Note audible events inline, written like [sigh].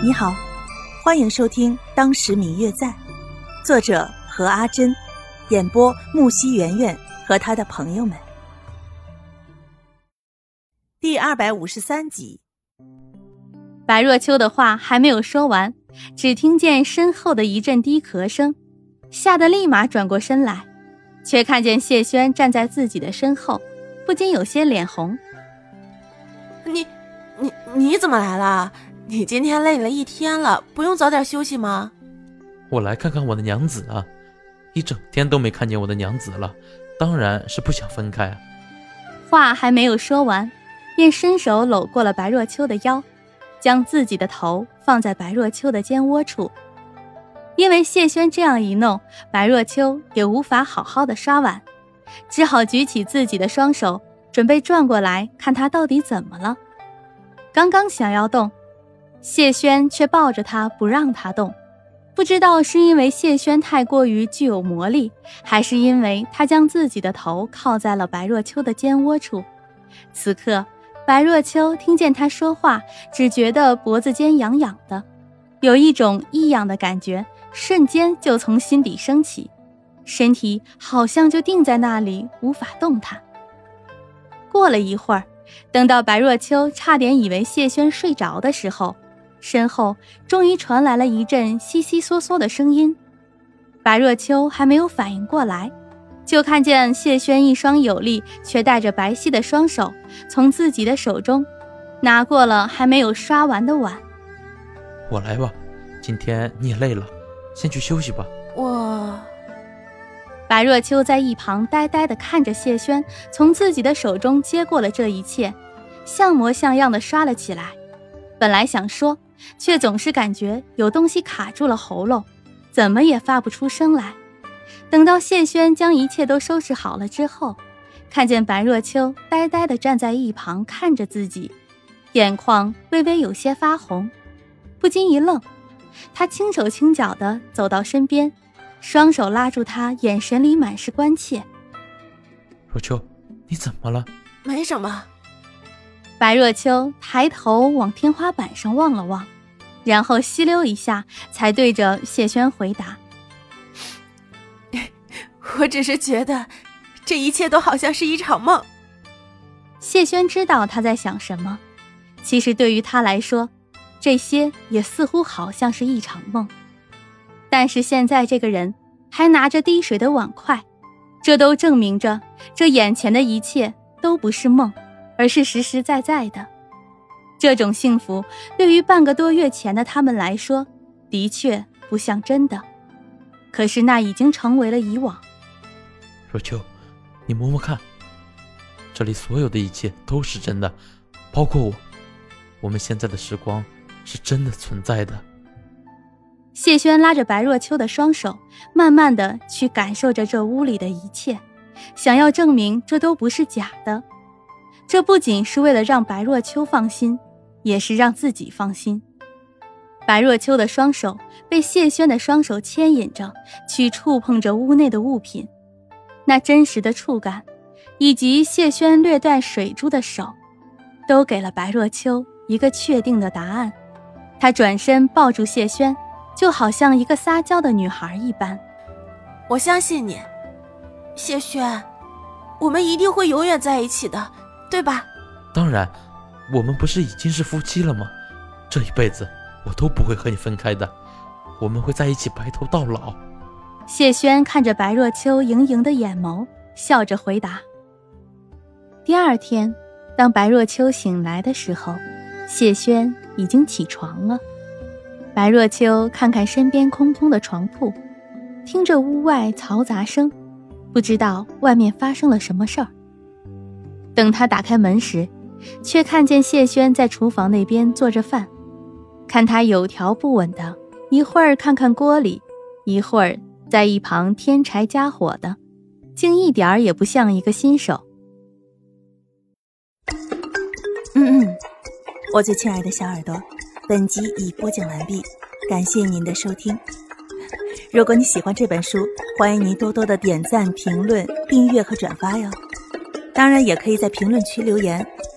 你好，欢迎收听《当时明月在》，作者何阿珍，演播木西圆圆和他的朋友们。第二百五十三集，白若秋的话还没有说完，只听见身后的一阵低咳声，吓得立马转过身来，却看见谢轩站在自己的身后，不禁有些脸红。你，你你怎么来了？你今天累了一天了，不用早点休息吗？我来看看我的娘子啊，一整天都没看见我的娘子了，当然是不想分开啊。话还没有说完，便伸手搂过了白若秋的腰，将自己的头放在白若秋的肩窝处。因为谢轩这样一弄，白若秋也无法好好的刷碗，只好举起自己的双手，准备转过来看他到底怎么了。刚刚想要动。谢轩却抱着他不让他动，不知道是因为谢轩太过于具有魔力，还是因为他将自己的头靠在了白若秋的肩窝处。此刻，白若秋听见他说话，只觉得脖子间痒痒的，有一种异样的感觉，瞬间就从心底升起，身体好像就定在那里，无法动弹。过了一会儿，等到白若秋差点以为谢轩睡着的时候。身后终于传来了一阵悉悉嗦嗦的声音，白若秋还没有反应过来，就看见谢轩一双有力却带着白皙的双手从自己的手中拿过了还没有刷完的碗。我来吧，今天你也累了，先去休息吧。我，白若秋在一旁呆呆地看着谢轩从自己的手中接过了这一切，像模像样的刷了起来。本来想说。却总是感觉有东西卡住了喉咙，怎么也发不出声来。等到谢轩将一切都收拾好了之后，看见白若秋呆呆地站在一旁看着自己，眼眶微微有些发红，不禁一愣。他轻手轻脚地走到身边，双手拉住他，眼神里满是关切。若秋，你怎么了？没什么。白若秋抬头往天花板上望了望，然后吸溜一下，才对着谢轩回答：“ [laughs] 我只是觉得，这一切都好像是一场梦。”谢轩知道他在想什么，其实对于他来说，这些也似乎好像是一场梦。但是现在这个人还拿着滴水的碗筷，这都证明着这眼前的一切都不是梦。而是实实在在的，这种幸福对于半个多月前的他们来说，的确不像真的。可是那已经成为了以往。若秋，你摸摸看，这里所有的一切都是真的，包括我。我们现在的时光是真的存在的。谢轩拉着白若秋的双手，慢慢的去感受着这屋里的一切，想要证明这都不是假的。这不仅是为了让白若秋放心，也是让自己放心。白若秋的双手被谢轩的双手牵引着，去触碰着屋内的物品，那真实的触感，以及谢轩略带水珠的手，都给了白若秋一个确定的答案。她转身抱住谢轩，就好像一个撒娇的女孩一般。我相信你，谢轩，我们一定会永远在一起的。对吧？当然，我们不是已经是夫妻了吗？这一辈子我都不会和你分开的，我们会在一起白头到老。谢轩看着白若秋盈盈的眼眸，笑着回答。第二天，当白若秋醒来的时候，谢轩已经起床了。白若秋看看身边空空的床铺，听着屋外嘈杂声，不知道外面发生了什么事儿。等他打开门时，却看见谢轩在厨房那边做着饭，看他有条不紊的，一会儿看看锅里，一会儿在一旁添柴加火的，竟一点儿也不像一个新手。嗯嗯，我最亲爱的小耳朵，本集已播讲完毕，感谢您的收听。如果你喜欢这本书，欢迎您多多的点赞、评论、订阅和转发哟。当然，也可以在评论区留言，